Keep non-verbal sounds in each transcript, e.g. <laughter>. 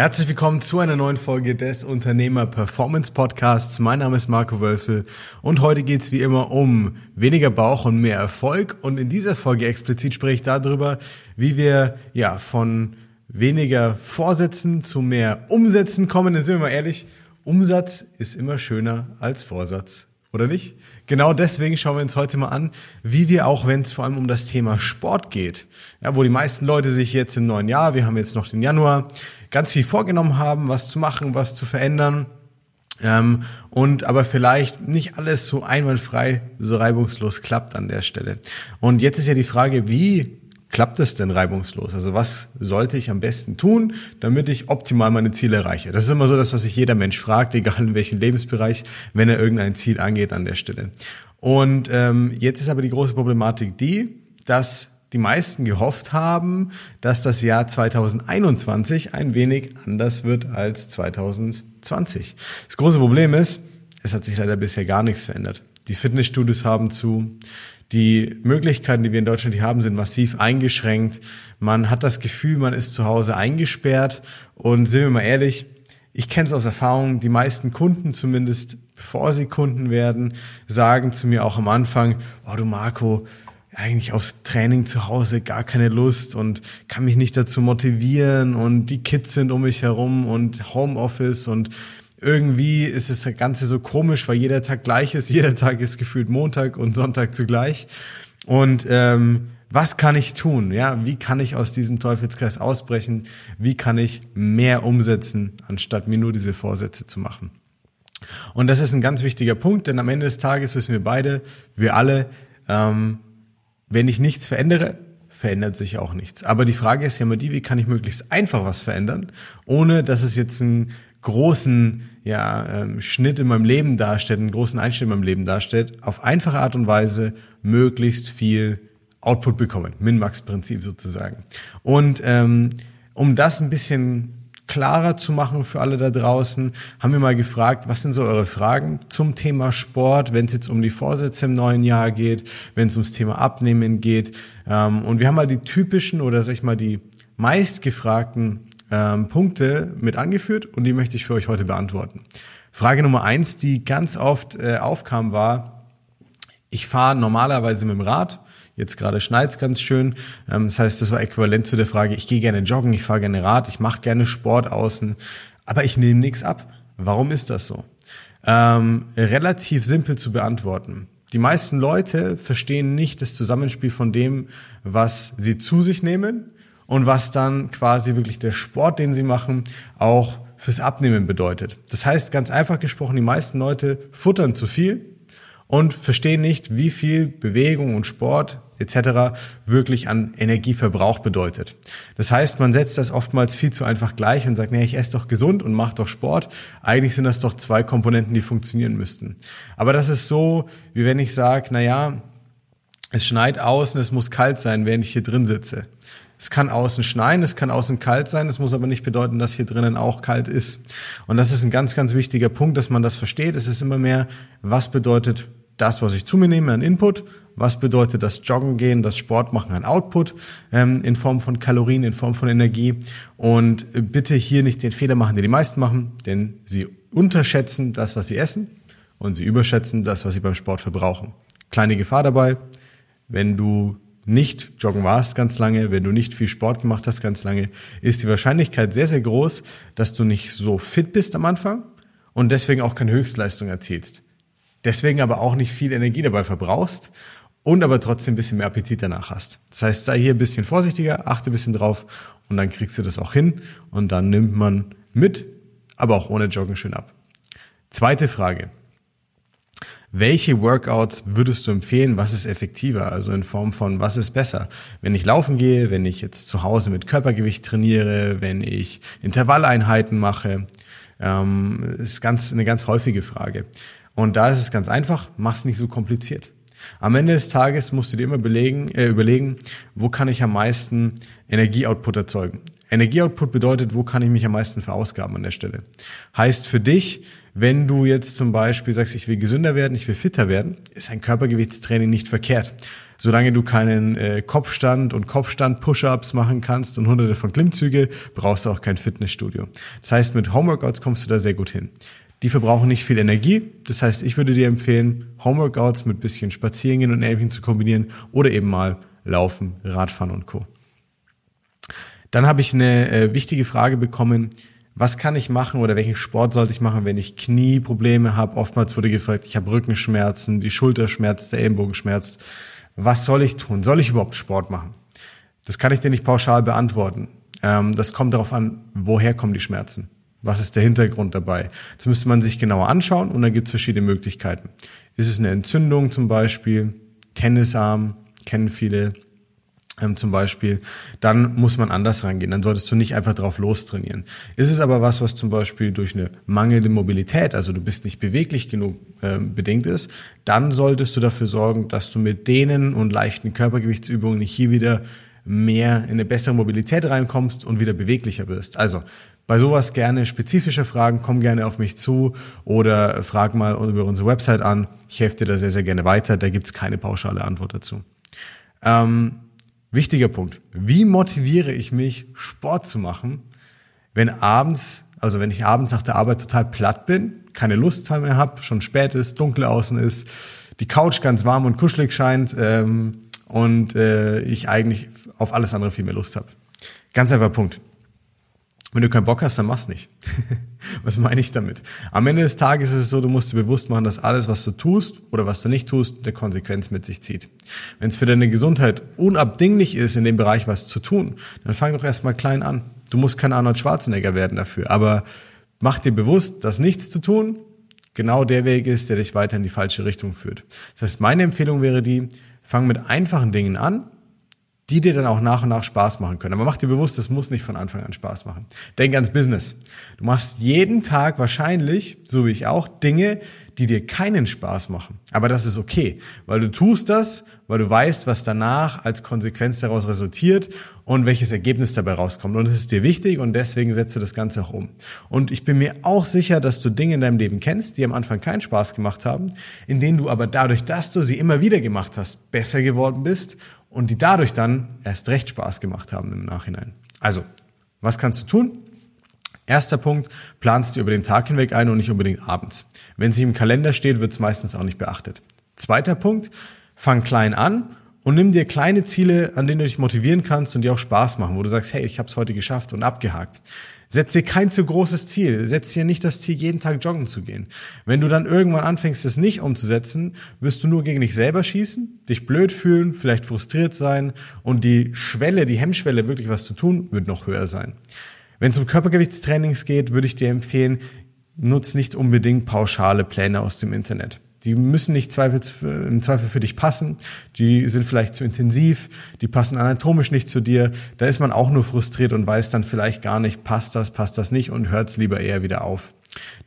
Herzlich willkommen zu einer neuen Folge des Unternehmer Performance Podcasts. Mein Name ist Marco Wölfel und heute geht's wie immer um weniger Bauch und mehr Erfolg. Und in dieser Folge explizit spreche ich darüber, wie wir ja von weniger Vorsätzen zu mehr Umsätzen kommen. Denn sind wir mal ehrlich, Umsatz ist immer schöner als Vorsatz. Oder nicht? Genau deswegen schauen wir uns heute mal an, wie wir auch, wenn es vor allem um das Thema Sport geht, ja, wo die meisten Leute sich jetzt im neuen Jahr, wir haben jetzt noch den Januar, ganz viel vorgenommen haben, was zu machen, was zu verändern. Ähm, und aber vielleicht nicht alles so einwandfrei, so reibungslos klappt an der Stelle. Und jetzt ist ja die Frage, wie klappt es denn reibungslos? Also was sollte ich am besten tun, damit ich optimal meine Ziele erreiche? Das ist immer so das, was sich jeder Mensch fragt, egal in welchem Lebensbereich, wenn er irgendein Ziel angeht an der Stelle. Und ähm, jetzt ist aber die große Problematik die, dass die meisten gehofft haben, dass das Jahr 2021 ein wenig anders wird als 2020. Das große Problem ist, es hat sich leider bisher gar nichts verändert. Die Fitnessstudios haben zu, die Möglichkeiten, die wir in Deutschland hier haben, sind massiv eingeschränkt. Man hat das Gefühl, man ist zu Hause eingesperrt. Und sind wir mal ehrlich, ich kenne es aus Erfahrung, die meisten Kunden zumindest, bevor sie Kunden werden, sagen zu mir auch am Anfang, oh du Marco, eigentlich auf Training zu Hause gar keine Lust und kann mich nicht dazu motivieren und die Kids sind um mich herum und Homeoffice und irgendwie ist das Ganze so komisch, weil jeder Tag gleich ist. <laughs> Jeder Tag ist gefühlt Montag und Sonntag zugleich. Und ähm, was kann ich tun? Ja, wie kann ich aus diesem Teufelskreis ausbrechen? Wie kann ich mehr umsetzen, anstatt mir nur diese Vorsätze zu machen? Und das ist ein ganz wichtiger Punkt, denn am Ende des Tages wissen wir beide, wir alle, ähm, wenn ich nichts verändere, verändert sich auch nichts. Aber die Frage ist ja immer die, wie kann ich möglichst einfach was verändern, ohne dass es jetzt ein großen ja, ähm, Schnitt in meinem Leben darstellt, einen großen Einschnitt in meinem Leben darstellt, auf einfache Art und Weise möglichst viel Output bekommen. Min-Max-Prinzip sozusagen. Und ähm, um das ein bisschen klarer zu machen für alle da draußen, haben wir mal gefragt, was sind so eure Fragen zum Thema Sport, wenn es jetzt um die Vorsätze im neuen Jahr geht, wenn es ums Thema Abnehmen geht. Ähm, und wir haben mal die typischen oder sag ich mal die meistgefragten ähm, Punkte mit angeführt und die möchte ich für euch heute beantworten. Frage Nummer eins, die ganz oft äh, aufkam, war, ich fahre normalerweise mit dem Rad, jetzt gerade schneit's ganz schön. Ähm, das heißt, das war äquivalent zu der Frage, ich gehe gerne joggen, ich fahre gerne Rad, ich mache gerne Sport außen, aber ich nehme nichts ab. Warum ist das so? Ähm, relativ simpel zu beantworten. Die meisten Leute verstehen nicht das Zusammenspiel von dem, was sie zu sich nehmen und was dann quasi wirklich der Sport, den sie machen, auch fürs Abnehmen bedeutet. Das heißt, ganz einfach gesprochen, die meisten Leute futtern zu viel und verstehen nicht, wie viel Bewegung und Sport etc. wirklich an Energieverbrauch bedeutet. Das heißt, man setzt das oftmals viel zu einfach gleich und sagt, nee, ich esse doch gesund und mache doch Sport. Eigentlich sind das doch zwei Komponenten, die funktionieren müssten. Aber das ist so, wie wenn ich sage, na ja, es schneit außen, es muss kalt sein, während ich hier drin sitze. Es kann außen schneien, es kann außen kalt sein, es muss aber nicht bedeuten, dass hier drinnen auch kalt ist. Und das ist ein ganz, ganz wichtiger Punkt, dass man das versteht. Es ist immer mehr, was bedeutet das, was ich zu mir nehme, an Input, was bedeutet das Joggen gehen, das Sport machen an Output ähm, in Form von Kalorien, in Form von Energie. Und bitte hier nicht den Fehler machen, den die meisten machen, denn sie unterschätzen das, was sie essen und sie überschätzen das, was sie beim Sport verbrauchen. Kleine Gefahr dabei, wenn du nicht joggen warst ganz lange, wenn du nicht viel Sport gemacht hast ganz lange, ist die Wahrscheinlichkeit sehr, sehr groß, dass du nicht so fit bist am Anfang und deswegen auch keine Höchstleistung erzielst. Deswegen aber auch nicht viel Energie dabei verbrauchst und aber trotzdem ein bisschen mehr Appetit danach hast. Das heißt, sei hier ein bisschen vorsichtiger, achte ein bisschen drauf und dann kriegst du das auch hin und dann nimmt man mit, aber auch ohne Joggen schön ab. Zweite Frage. Welche Workouts würdest du empfehlen? Was ist effektiver? Also in Form von, was ist besser? Wenn ich laufen gehe, wenn ich jetzt zu Hause mit Körpergewicht trainiere, wenn ich Intervalleinheiten mache, ähm, ist ganz, eine ganz häufige Frage. Und da ist es ganz einfach, mach's nicht so kompliziert. Am Ende des Tages musst du dir immer belegen, äh, überlegen, wo kann ich am meisten Energieoutput erzeugen. Energieoutput bedeutet, wo kann ich mich am meisten verausgaben an der Stelle. Heißt für dich, wenn du jetzt zum Beispiel sagst, ich will gesünder werden, ich will fitter werden, ist ein Körpergewichtstraining nicht verkehrt. Solange du keinen äh, Kopfstand und Kopfstand-Push-Ups machen kannst und hunderte von Klimmzüge, brauchst du auch kein Fitnessstudio. Das heißt, mit Homeworkouts kommst du da sehr gut hin. Die verbrauchen nicht viel Energie. Das heißt, ich würde dir empfehlen, Homeworkouts mit bisschen Spazierengehen und Ähnlichem zu kombinieren oder eben mal Laufen, Radfahren und Co. Dann habe ich eine äh, wichtige Frage bekommen, was kann ich machen oder welchen Sport sollte ich machen, wenn ich Knieprobleme habe? Oftmals wurde gefragt, ich habe Rückenschmerzen, die Schulter schmerzt, der Ellenbogen schmerzt. Was soll ich tun? Soll ich überhaupt Sport machen? Das kann ich dir nicht pauschal beantworten. Ähm, das kommt darauf an, woher kommen die Schmerzen? Was ist der Hintergrund dabei? Das müsste man sich genauer anschauen und dann gibt es verschiedene Möglichkeiten. Ist es eine Entzündung zum Beispiel? Tennisarm, kennen viele ähm, zum Beispiel, dann muss man anders rangehen. Dann solltest du nicht einfach drauf lostrainieren. Ist es aber was, was zum Beispiel durch eine mangelnde Mobilität, also du bist nicht beweglich genug äh, bedingt ist, dann solltest du dafür sorgen, dass du mit denen und leichten Körpergewichtsübungen hier wieder mehr in eine bessere Mobilität reinkommst und wieder beweglicher wirst. Also bei sowas gerne spezifische Fragen, komm gerne auf mich zu oder frag mal über unsere Website an. Ich helfe dir da sehr, sehr gerne weiter. Da gibt's keine pauschale Antwort dazu. Ähm, wichtiger Punkt. Wie motiviere ich mich, Sport zu machen, wenn abends, also wenn ich abends nach der Arbeit total platt bin, keine Lust mehr habe, schon spät ist, dunkel außen ist, die Couch ganz warm und kuschelig scheint ähm, und äh, ich eigentlich auf alles andere viel mehr Lust habe. Ganz einfach Punkt. Wenn du keinen Bock hast, dann mach's nicht. <laughs> was meine ich damit? Am Ende des Tages ist es so, du musst dir bewusst machen, dass alles, was du tust oder was du nicht tust, eine Konsequenz mit sich zieht. Wenn es für deine Gesundheit unabdinglich ist, in dem Bereich was zu tun, dann fang doch erstmal klein an. Du musst kein Arnold Schwarzenegger werden dafür, aber mach dir bewusst, dass nichts zu tun genau der Weg ist, der dich weiter in die falsche Richtung führt. Das heißt, meine Empfehlung wäre die, fang mit einfachen Dingen an, die dir dann auch nach und nach Spaß machen können. Aber mach dir bewusst, das muss nicht von Anfang an Spaß machen. Denk ans Business. Du machst jeden Tag wahrscheinlich, so wie ich auch, Dinge, die dir keinen Spaß machen. Aber das ist okay, weil du tust das, weil du weißt, was danach als Konsequenz daraus resultiert und welches Ergebnis dabei rauskommt. Und das ist dir wichtig und deswegen setzt du das Ganze auch um. Und ich bin mir auch sicher, dass du Dinge in deinem Leben kennst, die am Anfang keinen Spaß gemacht haben, in denen du aber dadurch, dass du sie immer wieder gemacht hast, besser geworden bist und die dadurch dann erst recht Spaß gemacht haben im Nachhinein. Also, was kannst du tun? Erster Punkt, planst du über den Tag hinweg ein und nicht unbedingt abends. Wenn sie im Kalender steht, wird es meistens auch nicht beachtet. Zweiter Punkt, fang klein an und nimm dir kleine Ziele, an denen du dich motivieren kannst und die auch Spaß machen, wo du sagst, hey, ich habe es heute geschafft und abgehakt. Setz dir kein zu großes Ziel. Setz dir nicht das Ziel, jeden Tag joggen zu gehen. Wenn du dann irgendwann anfängst, es nicht umzusetzen, wirst du nur gegen dich selber schießen, dich blöd fühlen, vielleicht frustriert sein und die Schwelle, die Hemmschwelle, wirklich was zu tun, wird noch höher sein. Wenn es um Körpergewichtstrainings geht, würde ich dir empfehlen, nutz nicht unbedingt pauschale Pläne aus dem Internet. Die müssen nicht im Zweifel für dich passen. Die sind vielleicht zu intensiv. Die passen anatomisch nicht zu dir. Da ist man auch nur frustriert und weiß dann vielleicht gar nicht, passt das, passt das nicht und hört es lieber eher wieder auf.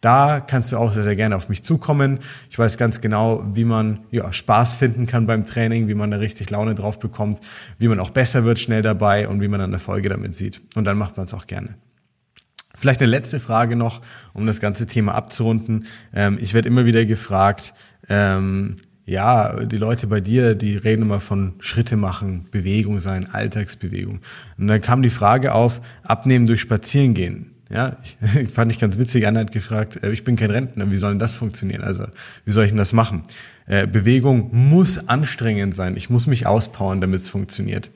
Da kannst du auch sehr, sehr gerne auf mich zukommen. Ich weiß ganz genau, wie man ja, Spaß finden kann beim Training, wie man da richtig Laune drauf bekommt, wie man auch besser wird schnell dabei und wie man dann Erfolge damit sieht. Und dann macht man es auch gerne. Vielleicht eine letzte Frage noch, um das ganze Thema abzurunden. Ähm, ich werde immer wieder gefragt, ähm, ja, die Leute bei dir, die reden immer von Schritte machen, Bewegung sein, Alltagsbewegung. Und dann kam die Frage auf, abnehmen durch Spazierengehen. Ja, ich, <laughs> fand ich ganz witzig. Einer hat gefragt, äh, ich bin kein Rentner, wie soll denn das funktionieren? Also, wie soll ich denn das machen? Äh, Bewegung muss anstrengend sein. Ich muss mich auspowern, damit es funktioniert.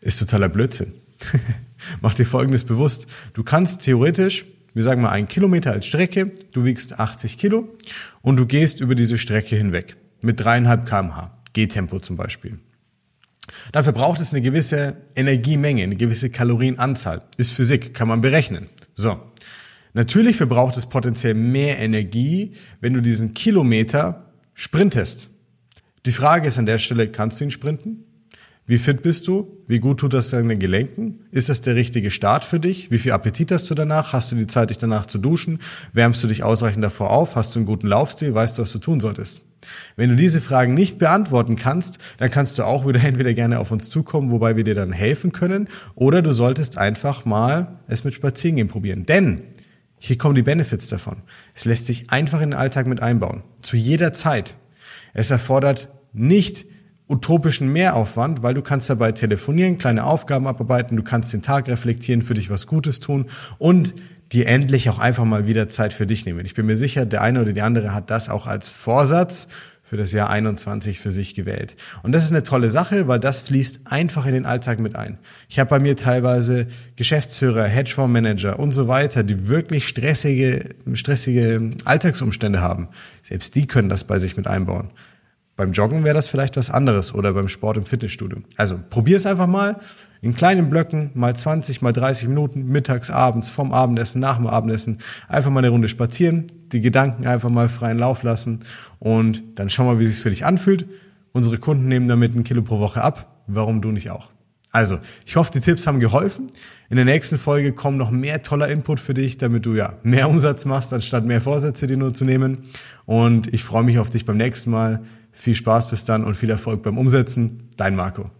Ist totaler Blödsinn. <laughs> <laughs> Mach dir Folgendes bewusst. Du kannst theoretisch, wir sagen mal einen Kilometer als Strecke, du wiegst 80 Kilo und du gehst über diese Strecke hinweg mit dreieinhalb kmh, Gehtempo zum Beispiel. Dafür braucht es eine gewisse Energiemenge, eine gewisse Kalorienanzahl. Ist Physik, kann man berechnen. So. Natürlich verbraucht es potenziell mehr Energie, wenn du diesen Kilometer sprintest. Die Frage ist an der Stelle, kannst du ihn sprinten? Wie fit bist du? Wie gut tut das deinen Gelenken? Ist das der richtige Start für dich? Wie viel Appetit hast du danach? Hast du die Zeit, dich danach zu duschen? Wärmst du dich ausreichend davor auf? Hast du einen guten Laufstil? Weißt du, was du tun solltest? Wenn du diese Fragen nicht beantworten kannst, dann kannst du auch wieder <laughs> entweder gerne auf uns zukommen, wobei wir dir dann helfen können, oder du solltest einfach mal es mit Spazierengehen probieren. Denn hier kommen die Benefits davon. Es lässt sich einfach in den Alltag mit einbauen. Zu jeder Zeit. Es erfordert nicht utopischen Mehraufwand, weil du kannst dabei telefonieren, kleine Aufgaben abarbeiten, du kannst den Tag reflektieren, für dich was Gutes tun und dir endlich auch einfach mal wieder Zeit für dich nehmen. Ich bin mir sicher, der eine oder die andere hat das auch als Vorsatz für das Jahr 21 für sich gewählt. Und das ist eine tolle Sache, weil das fließt einfach in den Alltag mit ein. Ich habe bei mir teilweise Geschäftsführer, Hedgefondsmanager und so weiter, die wirklich stressige, stressige Alltagsumstände haben. Selbst die können das bei sich mit einbauen. Beim Joggen wäre das vielleicht was anderes oder beim Sport im Fitnessstudio. Also probier es einfach mal in kleinen Blöcken, mal 20, mal 30 Minuten, mittags, abends, vom Abendessen, nach dem Abendessen, einfach mal eine Runde spazieren, die Gedanken einfach mal freien Lauf lassen und dann schau mal, wie es sich für dich anfühlt. Unsere Kunden nehmen damit ein Kilo pro Woche ab. Warum du nicht auch? Also, ich hoffe, die Tipps haben geholfen. In der nächsten Folge kommen noch mehr toller Input für dich, damit du ja mehr Umsatz machst, anstatt mehr Vorsätze dir nur zu nehmen. Und ich freue mich auf dich beim nächsten Mal. Viel Spaß bis dann und viel Erfolg beim Umsetzen. Dein Marco.